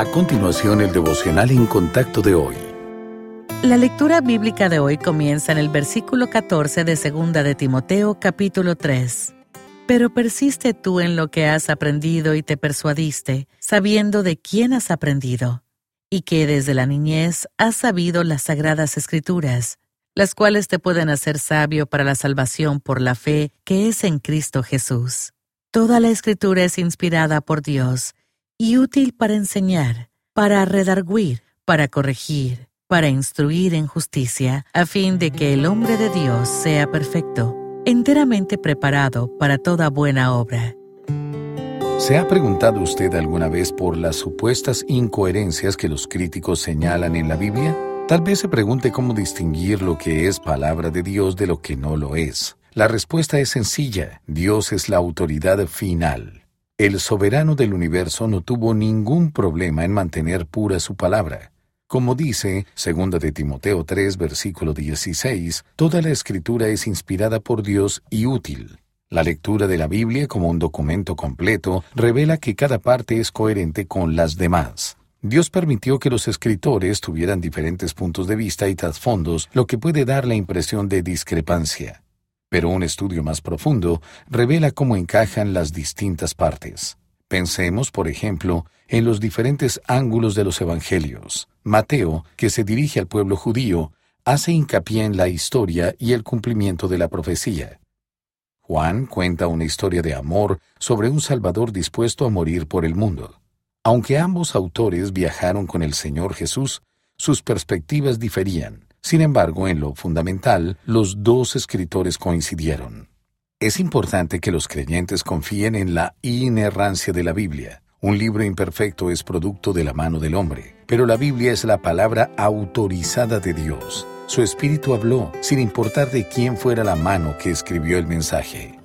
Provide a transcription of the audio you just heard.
A continuación, el devocional en contacto de hoy. La lectura bíblica de hoy comienza en el versículo 14 de 2 de Timoteo capítulo 3. Pero persiste tú en lo que has aprendido y te persuadiste, sabiendo de quién has aprendido, y que desde la niñez has sabido las sagradas escrituras, las cuales te pueden hacer sabio para la salvación por la fe que es en Cristo Jesús. Toda la escritura es inspirada por Dios y útil para enseñar, para redarguir, para corregir, para instruir en justicia, a fin de que el hombre de Dios sea perfecto, enteramente preparado para toda buena obra. ¿Se ha preguntado usted alguna vez por las supuestas incoherencias que los críticos señalan en la Biblia? Tal vez se pregunte cómo distinguir lo que es palabra de Dios de lo que no lo es. La respuesta es sencilla. Dios es la autoridad final. El soberano del universo no tuvo ningún problema en mantener pura su palabra. Como dice 2 de Timoteo 3, versículo 16, toda la escritura es inspirada por Dios y útil. La lectura de la Biblia como un documento completo revela que cada parte es coherente con las demás. Dios permitió que los escritores tuvieran diferentes puntos de vista y trasfondos, lo que puede dar la impresión de discrepancia. Pero un estudio más profundo revela cómo encajan las distintas partes. Pensemos, por ejemplo, en los diferentes ángulos de los evangelios. Mateo, que se dirige al pueblo judío, hace hincapié en la historia y el cumplimiento de la profecía. Juan cuenta una historia de amor sobre un Salvador dispuesto a morir por el mundo. Aunque ambos autores viajaron con el Señor Jesús, sus perspectivas diferían. Sin embargo, en lo fundamental, los dos escritores coincidieron. Es importante que los creyentes confíen en la inerrancia de la Biblia. Un libro imperfecto es producto de la mano del hombre, pero la Biblia es la palabra autorizada de Dios. Su espíritu habló, sin importar de quién fuera la mano que escribió el mensaje.